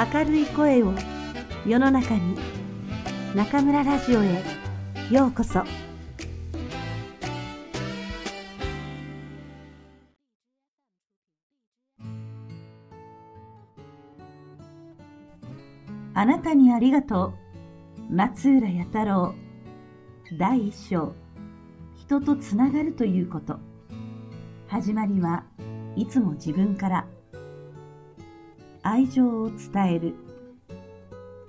明るい声を世の中に中村ラジオへようこそ。あなたにありがとう。松浦弥太郎。第一章。人とつながるということ。始まりはいつも自分から。愛情を伝える。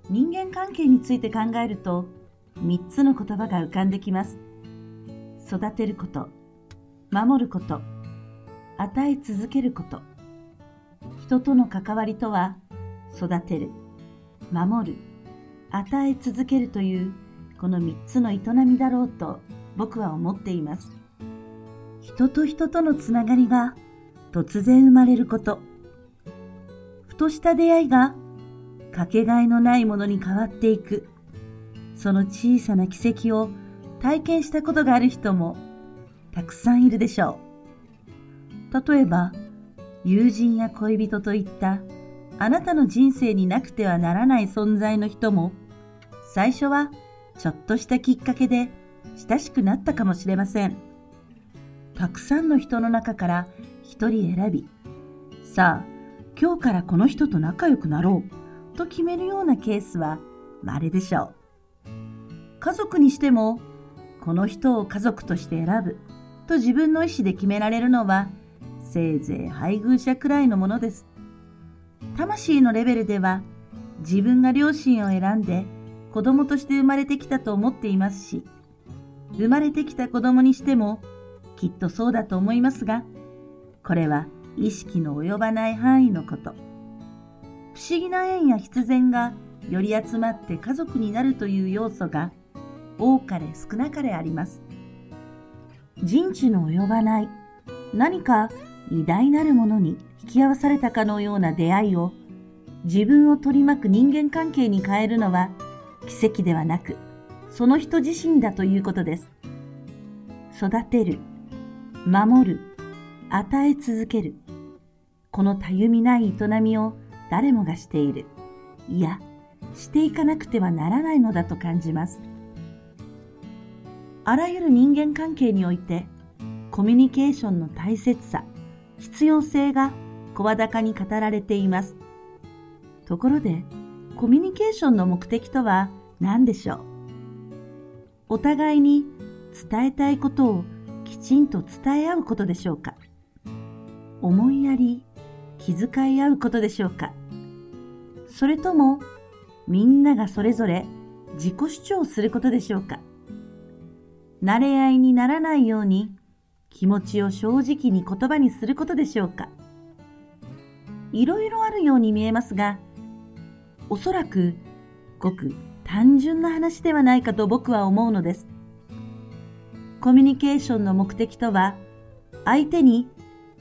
人間関係について考えると3つの言葉が浮かんできます。育てること守ること与え続けること。人との関わりとは育てる守る与え続けるというこの3つの営みだろうと僕は思っています。人と人とのつながりが突然生まれること。とした出会いがかけがえのないものに変わっていく。その小さな奇跡を体験したことがある人もたくさんいるでしょう。例えば、友人や恋人といったあなたの人生になくてはならない存在の人も最初はちょっとしたきっかけで親しくなったかもしれません。たくさんの人の中から一人選び、さあ、今日からこの人と仲良くなろうと決めるようなケースは稀でしょう。家族にしても、この人を家族として選ぶと自分の意思で決められるのは、せいぜい配偶者くらいのものです。魂のレベルでは、自分が両親を選んで子供として生まれてきたと思っていますし、生まれてきた子供にしてもきっとそうだと思いますが、これは意識の及ばない範囲のこと。不思議な縁や必然がより集まって家族になるという要素が多かれ少なかれあります。人知の及ばない何か偉大なるものに引き合わされたかのような出会いを自分を取り巻く人間関係に変えるのは奇跡ではなくその人自身だということです。育てる、守る、与え続ける。このたゆみない営みを誰もがしている。いや、していかなくてはならないのだと感じます。あらゆる人間関係において、コミュニケーションの大切さ、必要性が声高に語られています。ところで、コミュニケーションの目的とは何でしょう？お互いに伝えたいことをきちんと伝え合うことでしょうか？思いやり、気遣い合うことでしょうか。それとも、みんながそれぞれ自己主張することでしょうか。慣れ合いにならないように気持ちを正直に言葉にすることでしょうか。いろいろあるように見えますが、おそらくごく単純な話ではないかと僕は思うのです。コミュニケーションの目的とは、相手に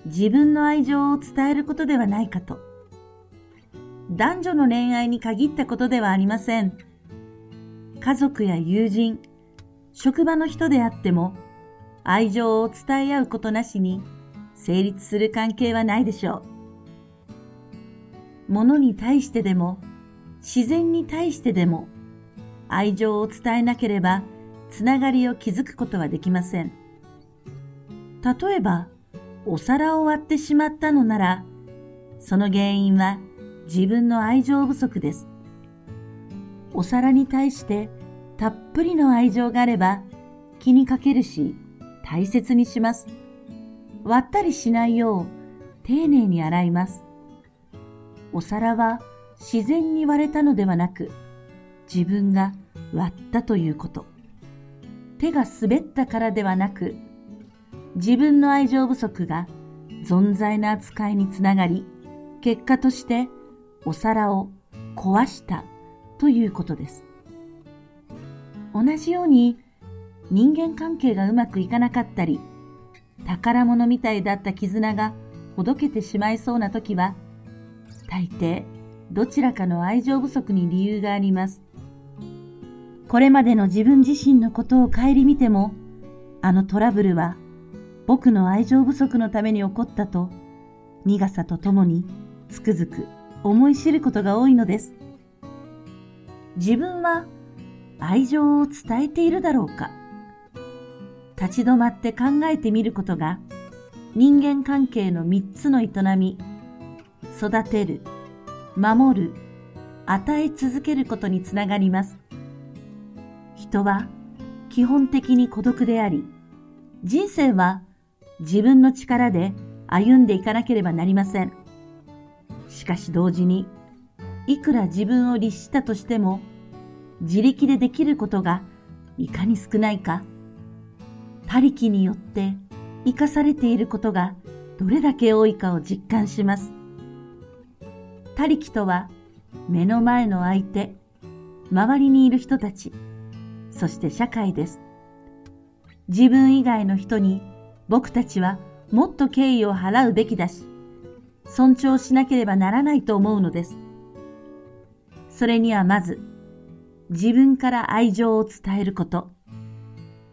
自分の愛情を伝えることではないかと。男女の恋愛に限ったことではありません。家族や友人、職場の人であっても、愛情を伝え合うことなしに成立する関係はないでしょう。物に対してでも、自然に対してでも、愛情を伝えなければ、つながりを築くことはできません。例えば、お皿を割ってしまったのなら、その原因は自分の愛情不足です。お皿に対してたっぷりの愛情があれば気にかけるし大切にします。割ったりしないよう丁寧に洗います。お皿は自然に割れたのではなく自分が割ったということ。手が滑ったからではなく自分の愛情不足が存在な扱いにつながり、結果としてお皿を壊したということです。同じように人間関係がうまくいかなかったり、宝物みたいだった絆がほどけてしまいそうな時は、大抵どちらかの愛情不足に理由があります。これまでの自分自身のことを顧みても、あのトラブルは僕の愛情不足のために起こったと苦さとともにつくづく思い知ることが多いのです。自分は愛情を伝えているだろうか立ち止まって考えてみることが人間関係の三つの営み、育てる、守る、与え続けることにつながります。人は基本的に孤独であり、人生は自分の力で歩んでいかなければなりません。しかし同時に、いくら自分を律したとしても、自力でできることがいかに少ないか、他力によって生かされていることがどれだけ多いかを実感します。他力とは目の前の相手、周りにいる人たち、そして社会です。自分以外の人に僕たちはもっと敬意を払うべきだし、尊重しなければならないと思うのです。それにはまず、自分から愛情を伝えること、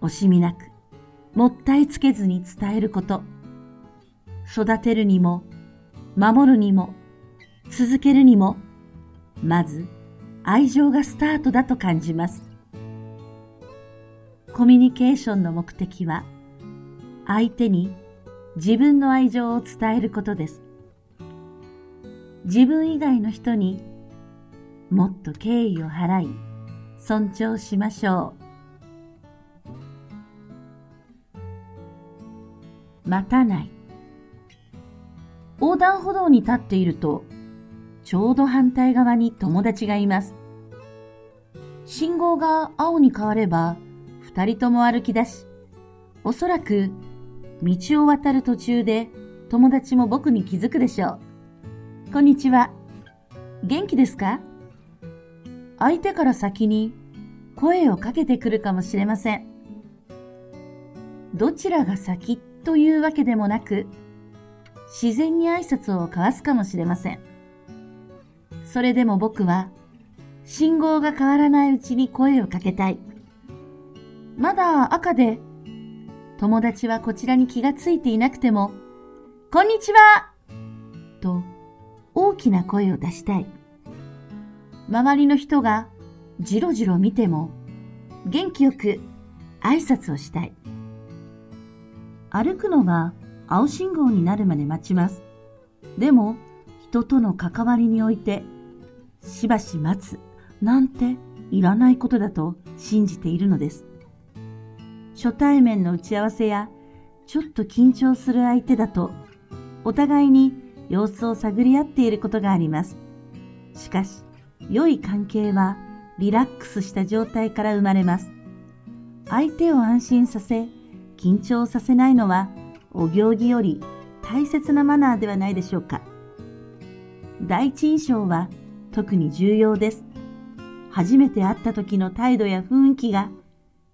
惜しみなく、もったいつけずに伝えること、育てるにも、守るにも、続けるにも、まず愛情がスタートだと感じます。コミュニケーションの目的は、相手に自分の愛情を伝えることです。自分以外の人にもっと敬意を払い、尊重しましょう。待たない。横断歩道に立っていると、ちょうど反対側に友達がいます。信号が青に変われば、二人とも歩き出し、おそらく道を渡る途中で友達も僕に気づくでしょう。こんにちは。元気ですか？相手から先に声をかけてくるかもしれません。どちらが先というわけでもなく、自然に挨拶を交わすかもしれません。それでも僕は、信号が変わらないうちに声をかけたい。まだ赤で友達はこちらに気がついていなくても、こんにちはと大きな声を出したい。周りの人がじろじろ見ても元気よく挨拶をしたい。歩くのは青信号になるまで待ちます。でも人との関わりにおいてしばし待つなんていらないことだと信じているのです。初対面の打ち合わせやちょっと緊張する相手だとお互いに様子を探り合っていることがあります。しかし、良い関係はリラックスした状態から生まれます。相手を安心させ、緊張させないのはお行儀より大切なマナーではないでしょうか。第一印象は特に重要です。初めて会った時の態度や雰囲気が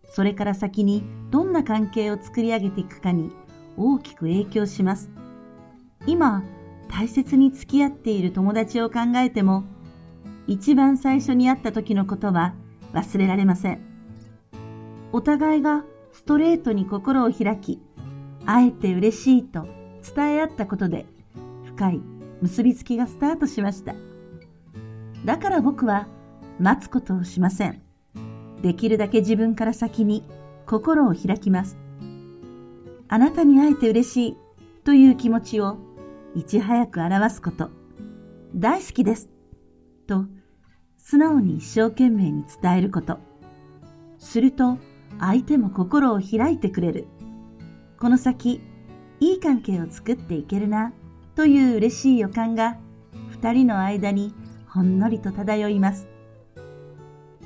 それから先にどんな関係を作り上げていくかに大きく影響します。今、大切に付き合っている友達を考えても、一番最初に会った時のことは忘れられません。お互いがストレートに心を開き、会えて嬉しいと伝え合ったことで、深い結びつきがスタートしました。だから僕は待つことをしません。できるだけ自分から先に心を開きます。あなたに会えて嬉しいという気持ちをいち早く表すこと。大好きです。と素直に一生懸命に伝えること。すると相手も心を開いてくれる。この先、いい関係を作っていけるなという嬉しい予感が二人の間にほんのりと漂います。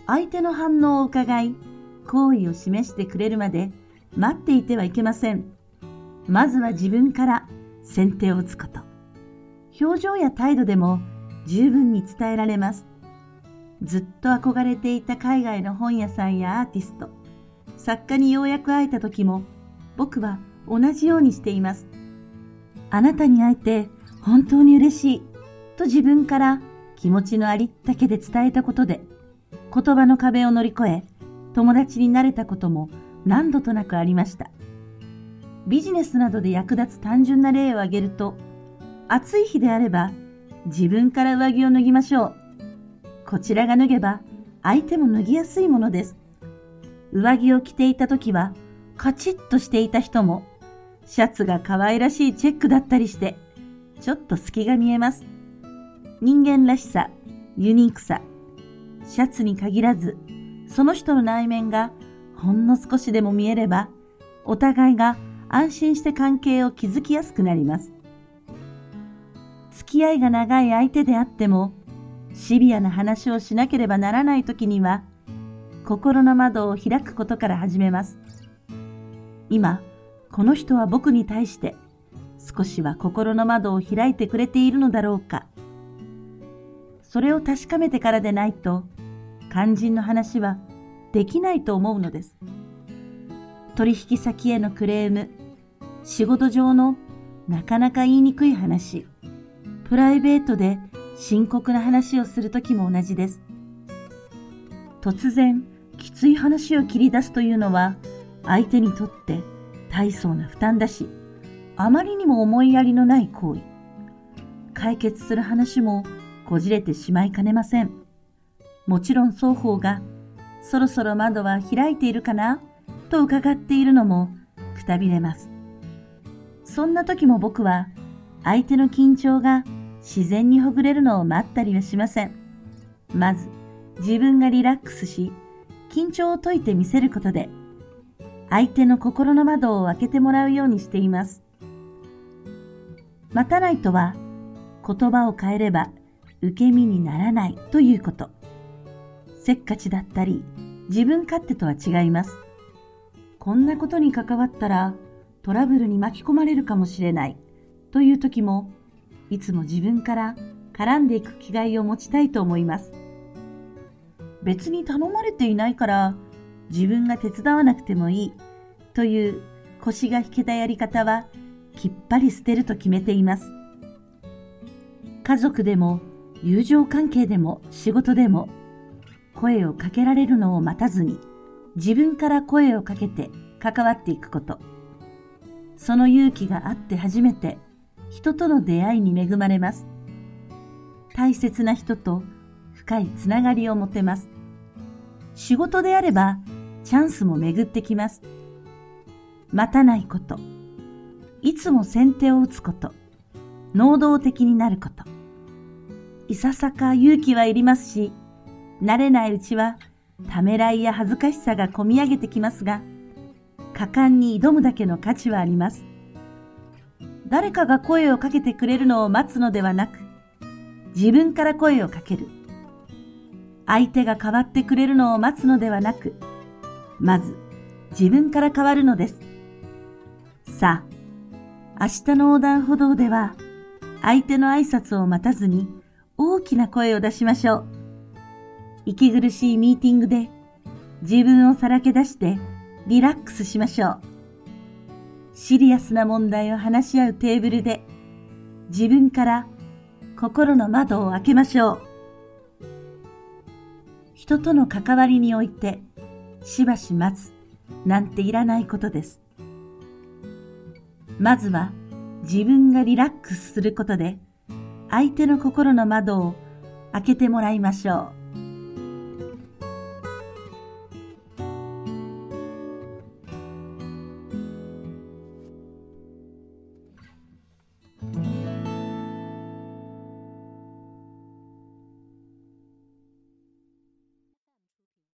相手の反応を伺い、好意を示してくれるまで待っていてはいけません。まずは自分から先手を打つこと。表情や態度でも十分に伝えられます。ずっと憧れていた海外の本屋さんやアーティスト、作家にようやく会えた時も僕は同じようにしています。あなたに会えて本当に嬉しいと自分から気持ちのありったけで伝えたことで言葉の壁を乗り越え、友達になれたことも何度となくありました。ビジネスなどで役立つ単純な例を挙げると、暑い日であれば、自分から上着を脱ぎましょう。こちらが脱げば相手も脱ぎやすいものです。上着を着ていた時はカチッとしていた人もシャツが可愛らしいチェックだったりしてちょっと隙が見えます。人間らしさ、ユニークさ、シャツに限らずその人の内面がほんの少しでも見えればお互いが安心して関係を築きやすくなります。付き合いが長い相手であってもシビアな話をしなければならない時には心の窓を開くことから始めます。今、この人は僕に対して少しは心の窓を開いてくれているのだろうか。それを確かめてからでないと肝心の話はできないと思うのです。取引先へのクレーム、仕事上のなかなか言いにくい話、プライベートで深刻な話をするときも同じです。突然、きつい話を切り出すというのは、相手にとって大層な負担だし、あまりにも思いやりのない行為。解決する話もこじれてしまいかねません。もちろん双方が、そろそろ窓は開いているかな？と伺っているのもくたびれます。そんな時も僕は、相手の緊張が自然にほぐれるのを待ったりはしません。まず、自分がリラックスし、緊張を解いてみせることで、相手の心の窓を開けてもらうようにしています。待たないとは、言葉を変えれば受け身にならないということ。せっかちだったり、自分勝手とは違います。こんなことに関わったらトラブルに巻き込まれるかもしれないという時もいつも自分から絡んでいく気概を持ちたいと思います。別に頼まれていないから自分が手伝わなくてもいいという腰が引けたやり方はきっぱり捨てると決めています。家族でも友情関係でも仕事でも声をかけられるのを待たずに自分から声をかけて関わっていくこと。その勇気があって初めて人との出会いに恵まれます。大切な人と深いつながりを持てます。仕事であればチャンスも巡ってきます。待たないこと。いつも先手を打つこと。能動的になること。いささか勇気はいりますし、慣れないうちはためらいや恥ずかしさがこみ上げてきますが、果敢に挑むだけの価値はあります。誰かが声をかけてくれるのを待つのではなく、自分から声をかける。相手が変わってくれるのを待つのではなく、まず自分から変わるのです。さあ、明日の横断歩道では、相手の挨拶を待たずに大きな声を出しましょう。息苦しいミーティングで自分をさらけ出してリラックスしましょう。シリアスな問題を話し合うテーブルで自分から心の窓を開けましょう。人との関わりにおいてしばし待つなんていらないことです。まずは自分がリラックスすることで相手の心の窓を開けてもらいましょう。